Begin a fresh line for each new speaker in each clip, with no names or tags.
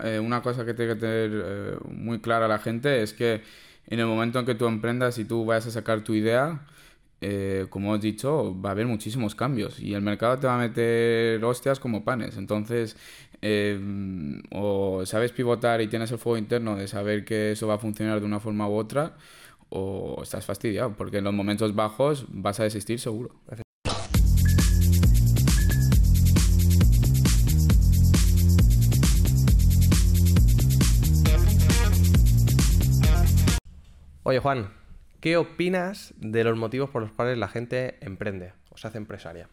eh, una cosa que tiene que tener eh, muy clara la gente es que en el momento en que tú emprendas y tú vayas a sacar tu idea, eh, como he dicho, va a haber muchísimos cambios y el mercado te va a meter hostias como panes. Entonces, o sabes pivotar y tienes el fuego interno de saber que eso va a funcionar de una forma u otra, o estás fastidiado, porque en los momentos bajos vas a desistir seguro.
Oye Juan, ¿qué opinas de los motivos por los cuales la gente emprende o se hace empresaria?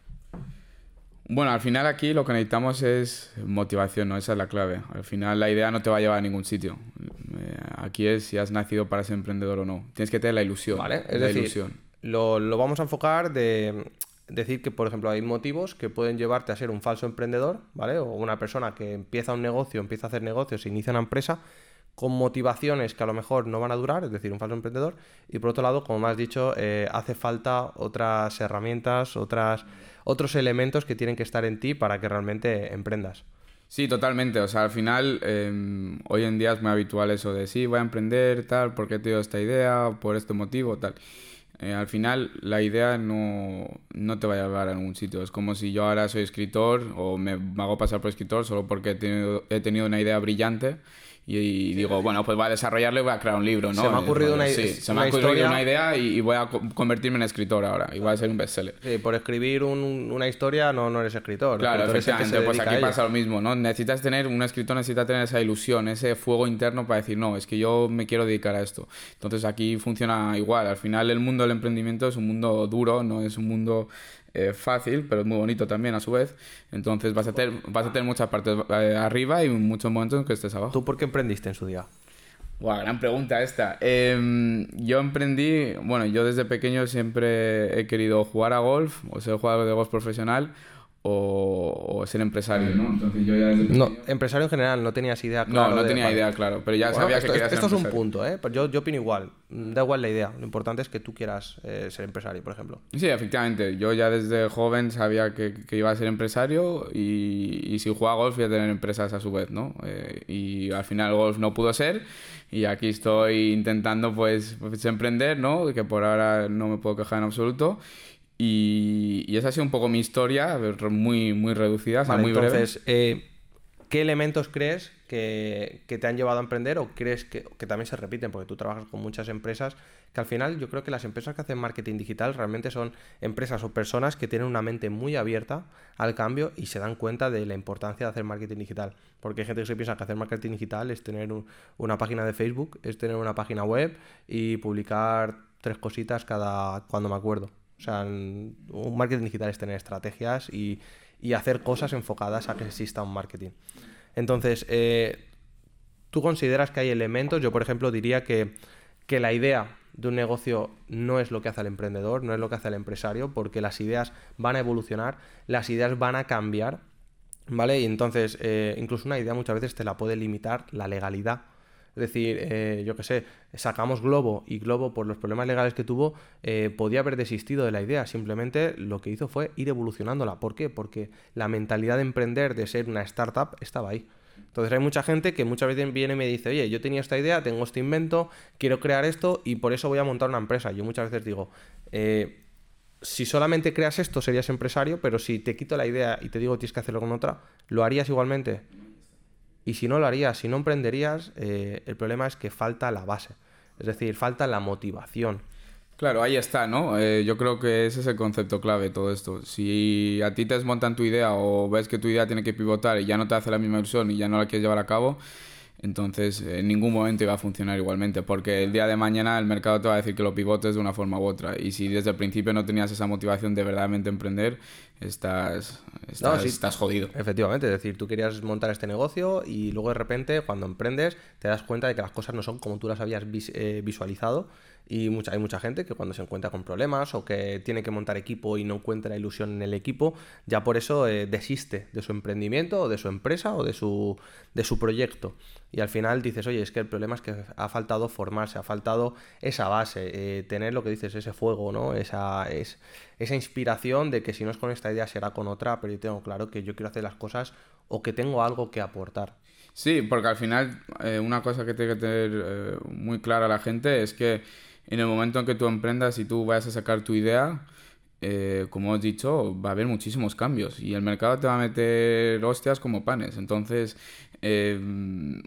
Bueno, al final aquí lo que necesitamos es motivación, ¿no? Esa es la clave. Al final la idea no te va a llevar a ningún sitio. Eh, aquí es si has nacido para ser emprendedor o no. Tienes que tener la ilusión.
Vale, es decir, Lo, lo, vamos a enfocar de decir que, por ejemplo, hay motivos que pueden llevarte a ser un falso emprendedor, ¿vale? O una persona que empieza un negocio, empieza a hacer negocios, inicia una empresa con motivaciones que a lo mejor no van a durar, es decir, un falso emprendedor, y por otro lado, como me has dicho, eh, hace falta otras herramientas, otras, otros elementos que tienen que estar en ti para que realmente emprendas.
Sí, totalmente. O sea, al final, em, hoy en día es muy habitual eso de sí, voy a emprender, tal, porque he tenido esta idea, por este motivo, tal. Eh, al final, la idea no, no, te va a llevar a ningún sitio. Es como si yo ahora soy escritor o me, hago pasar por escritor solo porque he tenido, he tenido una idea brillante y, digo, bueno, pues voy a desarrollarlo y voy a crear un libro, ¿no?
Se me ha ocurrido una,
sí, se me ha ocurrido una idea y, voy a convertirme en escritor ahora y voy a ser un bestseller.
Sí, por escribir una historia no, no eres escritor.
Claro, efectivamente, pues aquí pasa lo mismo, ¿no? Necesitas tener, un escritor necesita tener esa ilusión, ese fuego interno para decir, no, es que yo me quiero dedicar a esto. Entonces aquí funciona igual. Al final el mundo del emprendimiento es un mundo duro, no es un mundo eh, fácil, pero es muy bonito también a su vez. Entonces vas a tener, vas a tener muchas partes eh, arriba y muchos momentos en que estés abajo.
¿Tú por qué emprendiste en su día?
Wow, gran pregunta esta. Em, yo emprendí, bueno, yo desde pequeño siempre he querido jugar a golf, o ser jugador de golf profesional, o, ser empresario, ¿no? Entonces yo ya desde
No, empresario en general, no tenías idea clara.
No, no tenía idea, claro, pero ya sabía
que
quería
ser Esto es un punto, ¿eh? Yo, yo opino igual, da igual la idea, lo importante es que tú quieras eh, ser empresario, por ejemplo.
Sí, efectivamente, yo ya desde joven sabía que, que iba a ser empresario y, y, si jugaba golf iba a tener empresas a su vez, ¿no? Eh, y al final golf no pudo ser y aquí estoy intentando pues, pues emprender, ¿no? Que por ahora no me puedo quejar en absoluto. Y, esa ha sido un poco mi historia, muy, muy reducida, muy
entonces, Eh, ¿qué elementos crees que, te han llevado a emprender o crees que, también se repiten? Porque tú trabajas con muchas empresas que al final yo creo que las empresas que hacen marketing digital realmente son empresas o personas que tienen una mente muy abierta al cambio y se dan cuenta de la importancia de hacer marketing digital. Porque hay gente que se piensa que hacer marketing digital es tener una página de Facebook, es tener una página web y publicar tres cositas cada cuando me acuerdo. O sea, un marketing digital es tener estrategias y, hacer cosas enfocadas a que exista un marketing. Entonces, eh, ¿tú consideras que hay elementos? Yo, por ejemplo, diría que, que la idea de un negocio no es lo que hace el emprendedor, no es lo que hace el empresario, porque las ideas van a evolucionar, las ideas van a cambiar, ¿vale? Y entonces, eh, incluso una idea muchas veces te la puede limitar la legalidad es decir, eh, yo qué sé, sacamos Globo y Globo por los problemas legales que tuvo eh, podía haber desistido de la idea. Simplemente lo que hizo fue ir evolucionándola. ¿Por qué? Porque la mentalidad de emprender, de ser una startup, estaba ahí. Entonces hay mucha gente que muchas veces viene y me dice, oye, yo tenía esta idea, tengo este invento, quiero crear esto y por eso voy a montar una empresa. Yo muchas veces digo, eh, si solamente creas esto serías empresario, pero si te quito la idea y te digo tienes que hacerlo con otra, ¿lo harías igualmente? Y si no lo harías, si no emprenderías, eh, el problema es que falta la base. Es decir, falta la motivación.
Claro, ahí está, ¿no? Eh, yo creo que ese es el concepto clave de todo esto. Si a ti te desmontan tu idea o ves que tu idea tiene que pivotar y ya no te hace la misma ilusión y ya no la quieres llevar a cabo, entonces, en ningún momento iba a funcionar igualmente, porque el día de mañana el mercado te va a decir que lo pivotes de una forma u otra. Y si desde el principio no tenías esa motivación de verdaderamente emprender, estás, estás, jodido.
Efectivamente, es decir, tú querías montar este negocio y luego de repente, cuando emprendes, te das cuenta de que las cosas no son como tú las habías eh, visualizado. Y mucha, hay mucha gente que cuando se encuentra con problemas o que tiene que montar equipo y no encuentra la ilusión en el equipo, ya por eso eh, desiste de su emprendimiento o de su empresa o de su, de su proyecto. Y al final dices, oye, es que el problema es que ha faltado formarse, ha faltado esa base, eh, tener lo que dices, ese fuego, ¿no? Esa, es, esa inspiración de que si no es con esta idea será con otra, pero yo tengo claro que yo quiero hacer las cosas o que tengo algo que aportar.
Sí, porque al final eh, una cosa que tiene que tener eh, muy clara la gente es que en el momento en que tú emprendas y tú vayas a sacar tu idea, eh, como he dicho, va a haber muchísimos cambios y el mercado te va a meter hostias como panes. Entonces,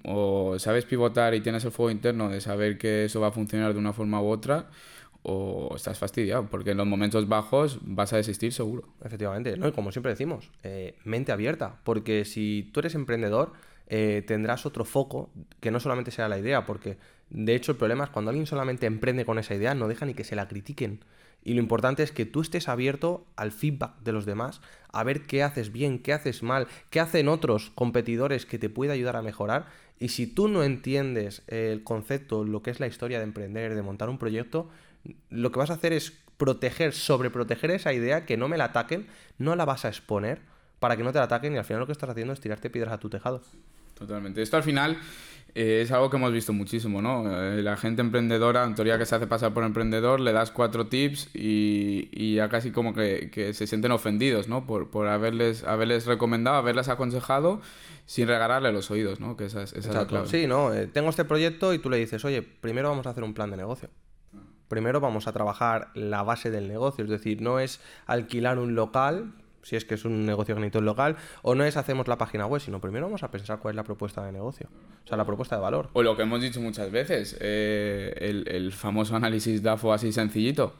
o sabes pivotar y tienes el fuego interno de saber que eso va a funcionar de una forma u otra, o estás fastidiado, porque en los momentos bajos vas a desistir seguro.
Efectivamente, ¿no? y como siempre decimos, mente abierta, porque si tú eres emprendedor, eh, tendrás otro foco que no solamente sea la idea, porque de hecho el problema es cuando alguien solamente emprende con esa idea, no deja ni que se la critiquen. Y lo importante es que tú estés abierto al feedback de los demás, a ver qué haces bien, qué haces mal, qué hacen otros competidores que te puede ayudar a mejorar. Y si tú no entiendes el concepto, lo que es la historia de emprender, de montar un proyecto, lo que vas a hacer es proteger, sobreproteger esa idea, que no me la ataquen, no la vas a exponer para que no te la ataquen y al final lo que estás haciendo es tirarte piedras a tu tejado.
Totalmente. Esto al final eh, es algo que hemos visto muchísimo, ¿no? Eh, la gente emprendedora, en teoría que se hace pasar por emprendedor, le das cuatro tips y, y ya casi como que, que, se sienten ofendidos, ¿no? Por, por haberles, haberles recomendado, haberles aconsejado sin regalarle los oídos, ¿no? Que esa, esa es la clave.
Sí, ¿no? Eh, tengo este proyecto y tú le dices, oye, primero vamos a hacer un plan de negocio. Primero vamos a trabajar la base del negocio, es decir, no es alquilar un local si es que es un negocio que local, o no es hacemos la página web, sino primero vamos a pensar cuál es la propuesta de negocio, o sea, la propuesta de valor.
O lo que hemos dicho muchas veces, eh, el, famoso análisis DAFO así sencillito.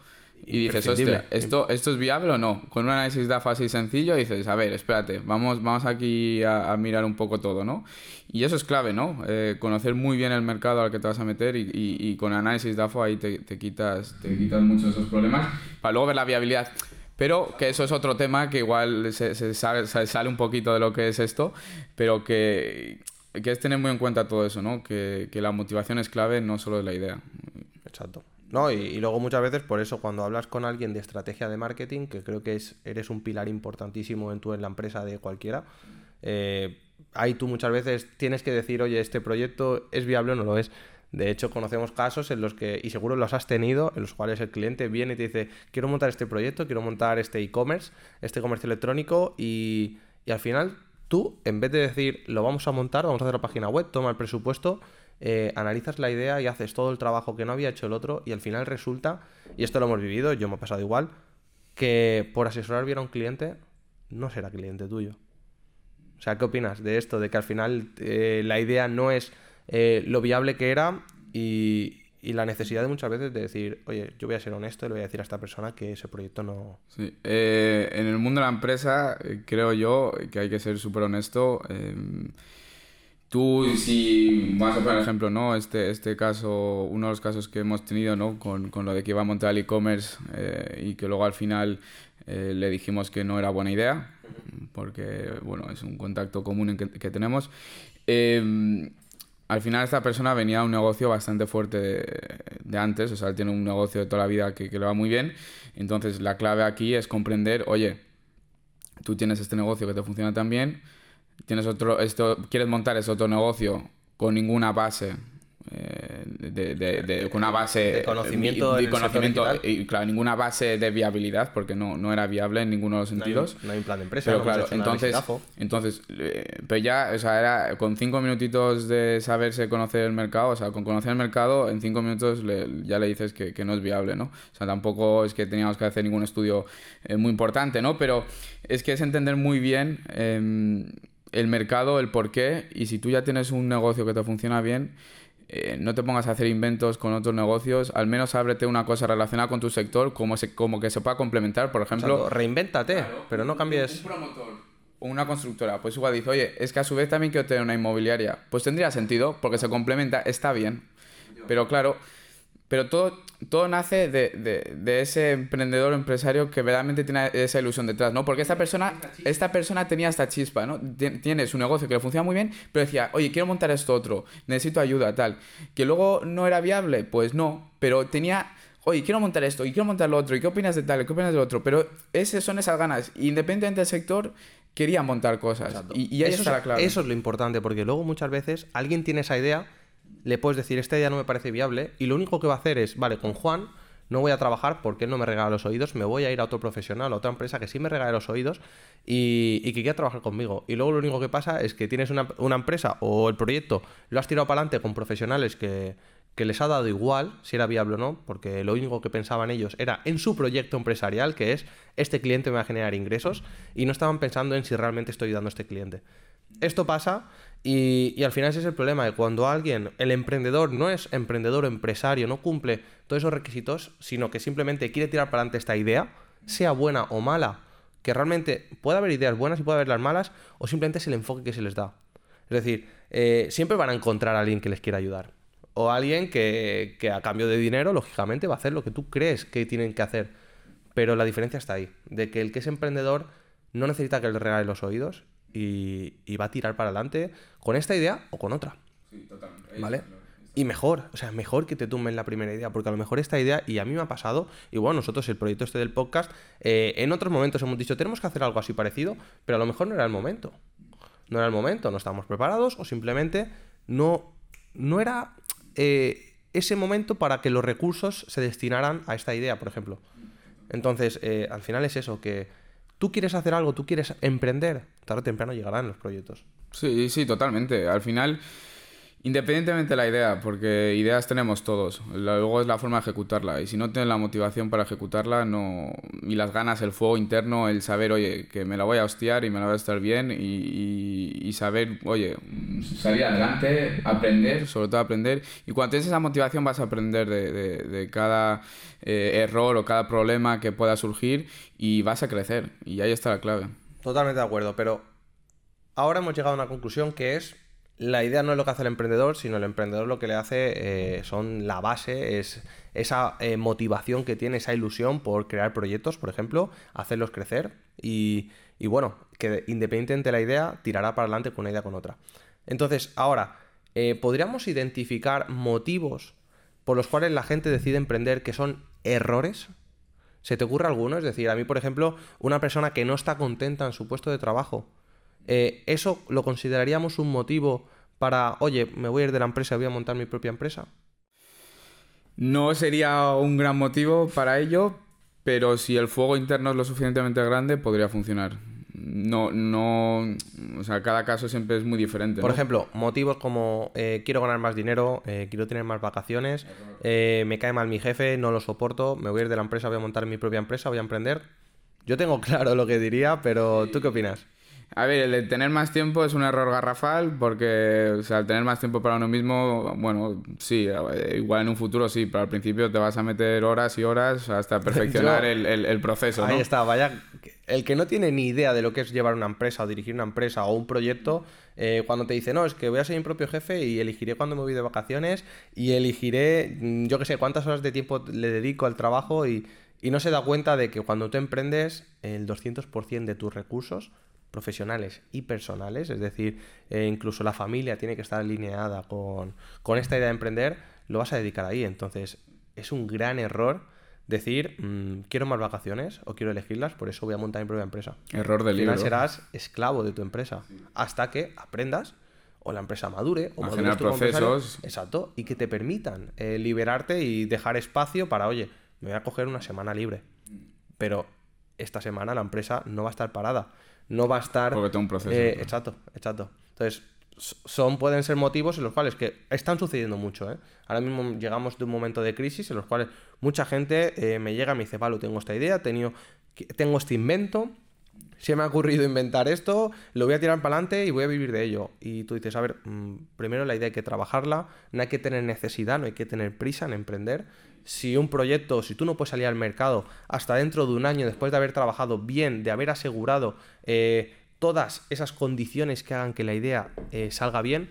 Y dices, hostia, ¿esto, ¿esto es viable o no? Con un análisis DAFO así sencillo dices, a ver, espérate, vamos, vamos aquí a, mirar un poco todo, ¿no? Y eso es clave, ¿no? Eh, conocer muy bien el mercado al que te vas a meter y, y, con análisis DAFO ahí te, te, quitas, te quitas muchos esos problemas para luego ver la viabilidad. Pero que eso es otro tema que igual se, se, sale, un poquito de lo que es esto, pero que, que es tener muy en cuenta todo eso, ¿no? Que, que, la motivación es clave, no solo de la idea.
Exacto. No, y, luego muchas veces, por eso, cuando hablas con alguien de estrategia de marketing, que creo que es, eres un pilar importantísimo en, tu, en la empresa de cualquiera, eh, ahí tú muchas veces tienes que decir, oye, este proyecto es viable o no lo es. De hecho, conocemos casos en los que, y seguro los has tenido, en los cuales el cliente viene y te dice, quiero montar este proyecto, quiero montar este e-commerce, este comercio electrónico, y, al final tú, en vez de decir, lo vamos a montar, vamos a hacer la página web, toma el presupuesto, eh, analizas la idea y haces todo el trabajo que no había hecho el otro, y al final resulta, y esto lo hemos vivido, yo me he pasado igual, que por asesorar bien a un cliente, no será cliente tuyo. O sea, ¿qué opinas de esto? De que al final eh, la idea no es eh, lo viable que era y, la necesidad de muchas veces de decir, oye, yo voy a ser honesto y le voy a decir a esta persona que ese proyecto no...
Sí. En el mundo de la empresa creo yo que hay que ser súper honesto. Tú, si vas a poner ejemplo, ¿no? Este, este caso, uno de los casos que hemos tenido, ¿no? Con, con lo de que iba a montar el e-commerce y que luego al final le dijimos que no era buena idea, porque, bueno, es un contacto común que, que tenemos al final esta persona venía a un negocio bastante fuerte de, antes, o sea, él tiene un negocio de toda la vida que, le va muy bien. Entonces la clave aquí es comprender, oye, tú tienes este negocio que te funciona tan bien, tienes otro, esto, quieres montar ese otro negocio con ninguna base eh, de, de, con una base
de conocimiento,
y, conocimiento y claro ninguna base de viabilidad porque no, no era viable en ninguno de los sentidos.
no hay, un plan de empresa
pero claro entonces entonces eh, pero ya o sea era con cinco minutitos de saberse conocer el mercado o sea con conocer el mercado en cinco minutos ya le dices que, que, no es viable no o sea tampoco es que teníamos que hacer ningún estudio eh, muy importante no pero es que es entender muy bien em, el mercado el por qué y si tú ya tienes un negocio que te funciona bien eh, no te pongas a hacer inventos con otros negocios, al menos ábrete una cosa relacionada con tu sector como, se, como que se pueda complementar, por ejemplo...
reinvéntate, pero no cambies...
Un promotor o una constructora, pues igual dice, oye, es que a su vez también quiero tener una inmobiliaria. Pues tendría sentido, porque se complementa, está bien. Pero claro, pero todo, todo nace de, de, de, ese emprendedor o empresario que verdaderamente tiene esa ilusión detrás, ¿no? Porque esta persona, esta persona tenía esta chispa, ¿no? Tiene su negocio que le funciona muy bien, pero decía, oye, quiero montar esto otro, necesito ayuda, tal. Que luego no era viable, pues no, pero tenía, oye, quiero montar esto y quiero montar lo otro, ¿y qué opinas de tal? ¿Qué opinas de lo otro? Pero ese son esas ganas, independientemente del sector, quería montar cosas. Y, y, ahí está la clave.
Eso es lo importante, porque luego muchas veces alguien tiene esa idea le puedes decir, esta idea no me parece viable, y lo único que va a hacer es, vale, con Juan no voy a trabajar porque él no me regala los oídos, me voy a ir a otro profesional, a otra empresa que sí me regale los oídos y, y que quiera trabajar conmigo. Y luego lo único que pasa es que tienes una, una empresa o el proyecto lo has tirado para adelante con profesionales que, que les ha dado igual si era viable o no, porque lo único que pensaban ellos era en su proyecto empresarial, que es este cliente me va a generar ingresos, y no estaban pensando en si realmente estoy ayudando a este cliente. Esto pasa y, al final ese es el problema, de cuando alguien, el emprendedor, no es emprendedor o empresario, no cumple todos esos requisitos, sino que simplemente quiere tirar para adelante esta idea, sea buena o mala, que realmente puede haber ideas buenas y puede haber las malas, o simplemente es el enfoque que se les da. Es decir, eh, siempre van a encontrar a alguien que les quiera ayudar o alguien que, que, a cambio de dinero, lógicamente, va a hacer lo que tú crees que tienen que hacer. Pero la diferencia está ahí, de que el que es emprendedor no necesita que le regale los oídos y, y va a tirar para adelante con esta idea o con otra.
Sí, totalmente.
¿Vale? Y mejor, o sea, mejor que te tumben la primera idea, porque a lo mejor esta idea, y a mí me ha pasado, y bueno, nosotros el proyecto este del podcast, eh, en otros momentos hemos dicho, tenemos que hacer algo así parecido, pero a lo mejor no era el momento. No era el momento, no estábamos preparados o simplemente no, no era eh, ese momento para que los recursos se destinaran a esta idea, por ejemplo. Entonces, eh, al final es eso, que tú quieres hacer algo, tú quieres emprender, tarde o temprano llegarán los proyectos.
Sí, sí, totalmente. Al final, independientemente de la idea, porque ideas tenemos todos, luego es la forma de ejecutarla. Y si no tienes la motivación para ejecutarla, no y las ganas, el fuego interno, el saber, oye, que me la voy a hostiar y me la voy a estar bien, y, saber, oye, salir adelante, aprender, sobre todo aprender. Y cuando tienes esa motivación vas a aprender de, de, de cada eh, error o cada problema que pueda surgir y vas a crecer. Y ahí está la clave.
Totalmente de acuerdo, pero ahora hemos llegado a una conclusión que es la idea no es lo que hace el emprendedor, sino el emprendedor lo que le hace eh, son la base, es esa eh, motivación que tiene, esa ilusión por crear proyectos, por ejemplo, hacerlos crecer y, y, bueno, que independientemente de la idea, tirará para adelante con una idea con otra. Entonces, ahora, eh, ¿podríamos identificar motivos por los cuales la gente decide emprender que son errores? ¿Se te ocurre alguno? Es decir, a mí, por ejemplo, una persona que no está contenta en su puesto de trabajo, eh, ¿eso lo consideraríamos un motivo para, oye, me voy a ir de la empresa, voy a montar mi propia empresa?
No sería un gran motivo para ello, pero si el fuego interno es lo suficientemente grande, podría funcionar. No, no, o sea, cada caso siempre es muy diferente.
Por ejemplo, motivos como eh, quiero ganar más dinero, eh, quiero tener más vacaciones, eh, me cae mal mi jefe, no lo soporto, me voy a ir de la empresa, voy a montar mi propia empresa, voy a emprender. Yo tengo claro lo que diría, pero ¿tú qué opinas?
A ver, el de tener más tiempo es un error garrafal porque, o sea, el tener más tiempo para uno mismo, bueno, sí, igual en un futuro sí, pero al principio te vas a meter horas y horas hasta perfeccionar Yo, el, el, el, proceso.
Ahí
¿no?
está, vaya. El que no tiene ni idea de lo que es llevar una empresa o dirigir una empresa o un proyecto, eh, cuando te dice, no, es que voy a ser mi propio jefe y elegiré cuándo me voy de vacaciones y elegiré, mm, yo qué sé, cuántas horas de tiempo le dedico al trabajo y, y no se da cuenta de que cuando tú emprendes, el 200% de tus recursos profesionales y personales, es decir, eh, incluso la familia tiene que estar alineada con, con, esta idea de emprender, lo vas a dedicar ahí. Entonces, es un gran error decir, mmm, quiero más vacaciones o quiero elegirlas, por eso voy a montar mi propia empresa.
Error del
libro. Al final serás esclavo de tu empresa sí. hasta que aprendas o la empresa madure o
generar procesos.
Exacto, y que te permitan eh, liberarte y dejar espacio para, oye, me voy a coger una semana libre. Pero esta semana la empresa no va a estar parada no va a estar.
Porque tengo un proceso.
Eh, exacto, exacto. Entonces, son, pueden ser motivos en los cuales que están sucediendo mucho. ¿eh? Ahora mismo llegamos de un momento de crisis en los cuales mucha gente eh, me llega y me dice, Pablo, tengo esta idea, tengo, tengo este invento, se me ha ocurrido inventar esto, lo voy a tirar para adelante y voy a vivir de ello. Y tú dices, a ver, mmm, primero la idea hay que trabajarla, no hay que tener necesidad, no hay que tener prisa en emprender. Si un proyecto, si tú no puedes salir al mercado hasta dentro de un año después de haber trabajado bien, de haber asegurado eh, todas esas condiciones que hagan que la idea eh, salga bien,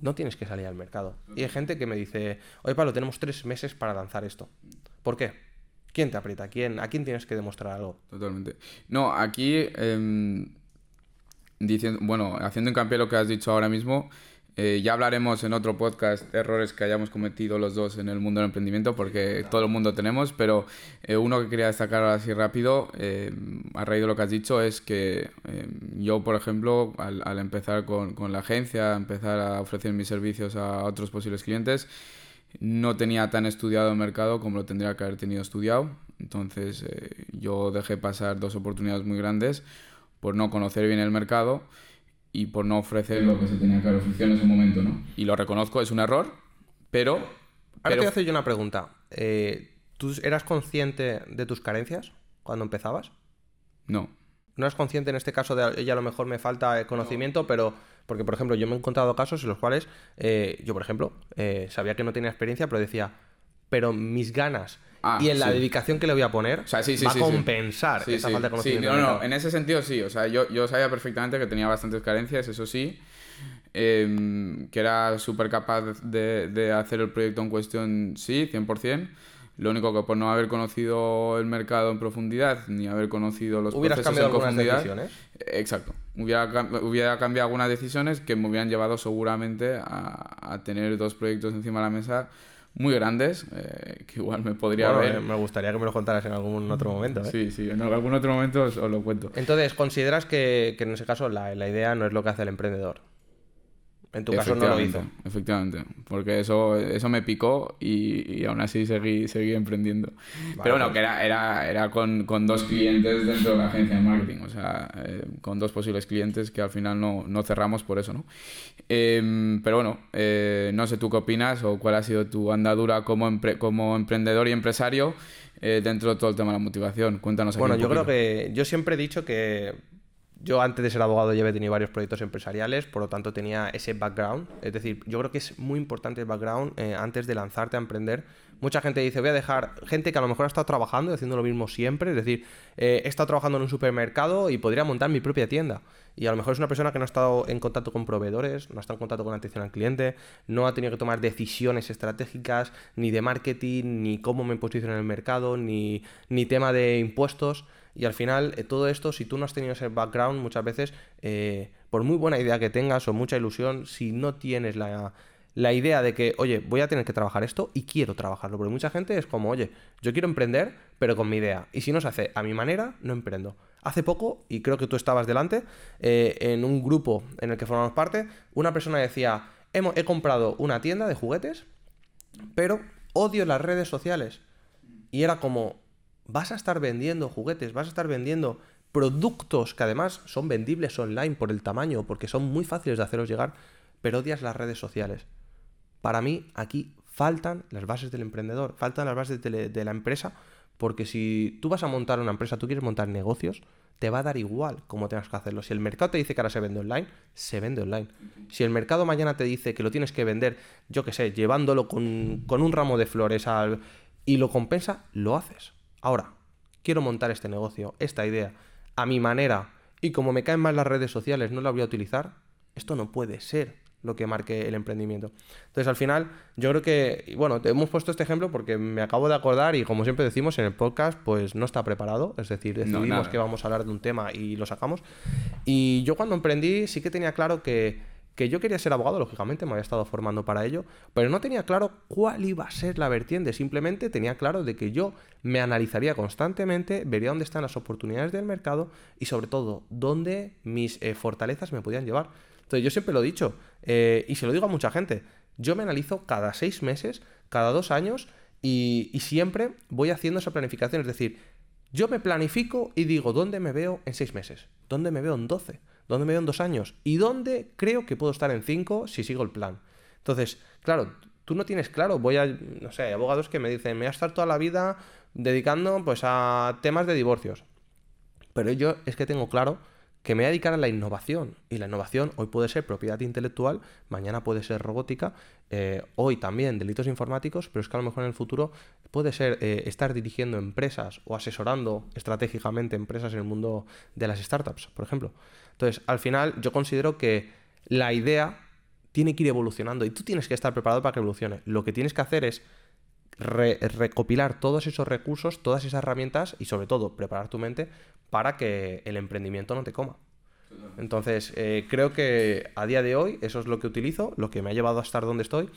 no tienes que salir al mercado. Y hay gente que me dice, oye Pablo, tenemos tres meses para lanzar esto. ¿Por qué? ¿Quién te aprieta? ¿Quién, ¿A quién tienes que demostrar algo?
Totalmente. No, aquí, eh, diciendo, bueno, haciendo hincapié lo que has dicho ahora mismo, eh, ya hablaremos en otro podcast errores que hayamos cometido los dos en el mundo del emprendimiento, porque todo el mundo tenemos, pero eh, uno que quería destacar así rápido, eh, a raíz de lo que has dicho, es que yo, por ejemplo, al, empezar con, la agencia, empezar a ofrecer mis servicios a otros posibles clientes, no tenía tan estudiado el mercado como lo tendría que haber tenido estudiado. Entonces yo dejé pasar dos oportunidades muy grandes por no conocer bien el mercado y por no ofrecer lo que se tenía que ofrecer en ese momento, ¿no? Y lo reconozco, es un error, pero...
Ahora
pero...
te voy a hacer yo una pregunta. Eh, ¿Tú eras consciente de tus carencias cuando empezabas?
No.
¿No eras consciente en este caso de, oye, a lo mejor me falta conocimiento, pero... Porque, por ejemplo, yo me he encontrado casos en los cuales eh, yo, por ejemplo, eh, sabía que no tenía experiencia, pero decía, pero mis ganas
Ah,
y en la
sí.
dedicación que le voy a poner
O sea, sí, sí,
va a compensar esa falta de
Sí,
conocimiento.
no, no, en ese sentido sí. O sea, yo, yo sabía perfectamente que tenía bastantes carencias, eso sí. em, que era súper capaz de, de hacer el proyecto en cuestión, sí, 100%. Lo único que por no haber conocido el mercado en profundidad, ni haber conocido los
Hubieras
procesos
cambiado
en profundidad.
decisiones.
Exacto. Hubiera, hubiera cambiado algunas decisiones que me hubieran llevado seguramente a, a tener dos proyectos encima de la mesa muy grandes, eh, que igual me podría
Bueno,
haber...
eh, me gustaría que me lo contaras en algún otro momento. ¿eh?
Sí, sí, en algún otro momento os, os lo cuento.
Entonces, ¿consideras que, que en ese caso la, la idea no es lo que hace el emprendedor? En tu caso no lo hizo.
Efectivamente, porque eso, eso me picó y, y aún así seguí, seguí emprendiendo. Pero bueno,
pues.
que era, era, era con, con dos clientes dentro de la agencia de marketing, o sea, eh, con dos posibles clientes que al final no, no cerramos por eso, ¿no? Em, pero bueno, eh, no sé tú qué opinas o cuál ha sido tu andadura como, empre- como emprendedor y empresario eh, dentro de todo el tema de la motivación. Cuéntanos aquí
Bueno,
un
yo creo que yo siempre he dicho que yo antes de ser abogado ya había tenido varios proyectos empresariales, por lo tanto tenía ese background. Es decir, yo creo que es muy importante el background eh, antes de lanzarte a emprender. Mucha gente dice, voy a dejar gente que a lo mejor ha estado trabajando y haciendo lo mismo siempre. Es decir, eh, he estado trabajando en un supermercado y podría montar mi propia tienda. Y a lo mejor es una persona que no ha estado en contacto con proveedores, no ha estado en contacto con atención al cliente, no ha tenido que tomar decisiones estratégicas, ni de marketing, ni cómo me posiciono en el mercado, ni, ni tema de impuestos. Y al final, eh, todo esto, si tú no has tenido ese background, muchas veces, eh, por muy buena idea que tengas o mucha ilusión, si no tienes la, la idea de que, oye, voy a tener que trabajar esto y quiero trabajarlo. Porque mucha gente es como, oye, yo quiero emprender, pero con mi idea. Y si no se hace a mi manera, no emprendo. Hace poco, y creo que tú estabas delante, eh, en un grupo en el que formamos parte, una persona decía, "Hemo- he comprado una tienda de juguetes, pero odio las redes sociales. Y era como, vas a estar vendiendo juguetes, vas a estar vendiendo productos que además son vendibles online por el tamaño, porque son muy fáciles de haceros llegar, pero odias las redes sociales. Para mí, aquí faltan las bases del emprendedor, faltan las bases de, de la empresa, porque si tú vas a montar una empresa, tú quieres montar negocios, te va a dar igual cómo tengas que hacerlo. Si el mercado te dice que ahora se vende online, se vende online. Si el mercado mañana te dice que lo tienes que vender, yo qué sé, llevándolo con, con un ramo de flores al, y lo compensa, lo haces. Ahora, quiero montar este negocio, esta idea, a mi manera, y como me caen mal las redes sociales, no la voy a utilizar, esto no puede ser lo que marque el emprendimiento. Entonces, al final, yo creo que, bueno, te hemos puesto este ejemplo porque me acabo de acordar y como siempre decimos en el podcast, pues no está preparado, es decir, decidimos que vamos a hablar de un tema y lo sacamos. Y yo cuando emprendí sí que tenía claro que, que yo quería ser abogado, lógicamente, me había estado formando para ello, pero no tenía claro cuál iba a ser la vertiente, simplemente tenía claro de que yo me analizaría constantemente, vería dónde están las oportunidades del mercado y sobre todo dónde mis eh, fortalezas me podían llevar. Entonces yo siempre lo he dicho eh, y se lo digo a mucha gente, yo me analizo cada seis meses, cada dos años y, y siempre voy haciendo esa planificación, es decir, yo me planifico y digo dónde me veo en seis meses, dónde me veo en doce, dónde me veo en dos años y dónde creo que puedo estar en cinco si sigo el plan. Entonces, claro, tú no tienes claro, voy a, no sé, hay abogados que me dicen, me voy a estar toda la vida dedicando pues a temas de divorcios. Pero yo es que tengo claro que me voy a dedicar a la innovación. Y la innovación hoy puede ser propiedad intelectual, mañana puede ser robótica, eh, hoy también delitos informáticos, pero es que a lo mejor en el futuro puede ser eh, estar dirigiendo empresas o asesorando estratégicamente empresas en el mundo de las startups, por ejemplo. Entonces, al final yo considero que la idea tiene que ir evolucionando y tú tienes que estar preparado para que evolucione. Lo que tienes que hacer es re- recopilar todos esos recursos, todas esas herramientas y sobre todo preparar tu mente para que el emprendimiento no te coma. Entonces, eh, creo que a día de hoy eso es lo que utilizo, lo que me ha llevado a estar donde estoy.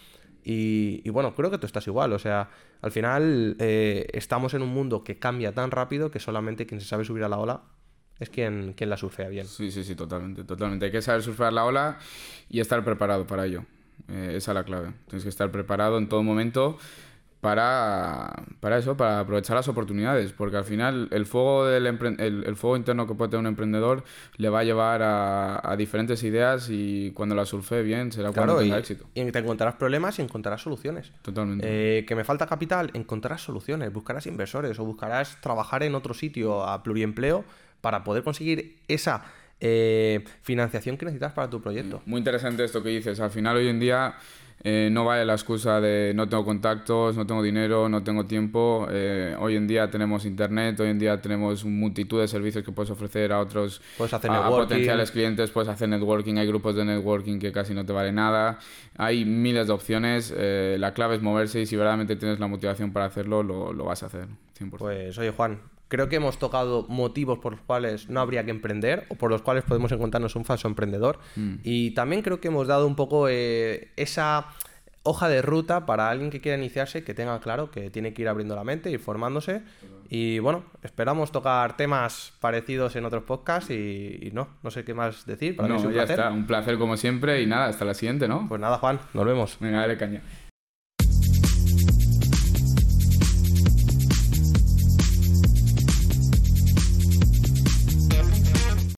Y, y bueno, creo que tú estás igual. O sea, al final eh, estamos en un mundo que cambia tan rápido que solamente quien se sabe subir a la ola es quien, quien la surfea bien.
Sí, sí, sí, totalmente, totalmente. Hay que saber surfear la ola y estar preparado para ello. Eh, esa es la clave. Tienes que estar preparado en todo momento para, para eso, para aprovechar las oportunidades, porque al final el fuego, del el, el, fuego interno que puede tener un emprendedor le va a llevar a, a diferentes ideas y cuando la surfe bien será
claro,
cuando tenga
y,
éxito.
Y te encontrarás problemas y encontrarás soluciones.
Totalmente.
Eh, que me falta capital, encontrarás soluciones, buscarás inversores o buscarás trabajar en otro sitio a pluriempleo para poder conseguir esa eh, financiación que necesitas para tu proyecto.
Muy interesante esto que dices. Al final hoy en día eh, no vale la excusa de no tengo contactos, no tengo dinero, no tengo tiempo. Eh, hoy en día tenemos internet, hoy en día tenemos multitud de servicios que puedes ofrecer a otros
puedes hacer
a, a potenciales clientes, puedes hacer networking, hay grupos de networking que casi no te vale nada. Hay miles de opciones, eh, la clave es moverse y si verdaderamente tienes la motivación para hacerlo, lo, lo vas a hacer. 100%.
Pues oye Juan, creo que hemos tocado motivos por los cuales no habría que emprender o por los cuales podemos encontrarnos un falso emprendedor.
Mm.
Y también creo que hemos dado un poco eh, esa hoja de ruta para alguien que quiera iniciarse, que tenga claro que tiene que ir abriendo la mente, ir formándose. Y bueno, esperamos tocar temas parecidos en otros podcasts y, y no, no sé qué más decir. Para mí
No,
es un
ya
placer.
está, un placer como siempre y nada, hasta la siguiente, ¿no?
Pues nada, Juan, nos vemos.
Venga, dale caña.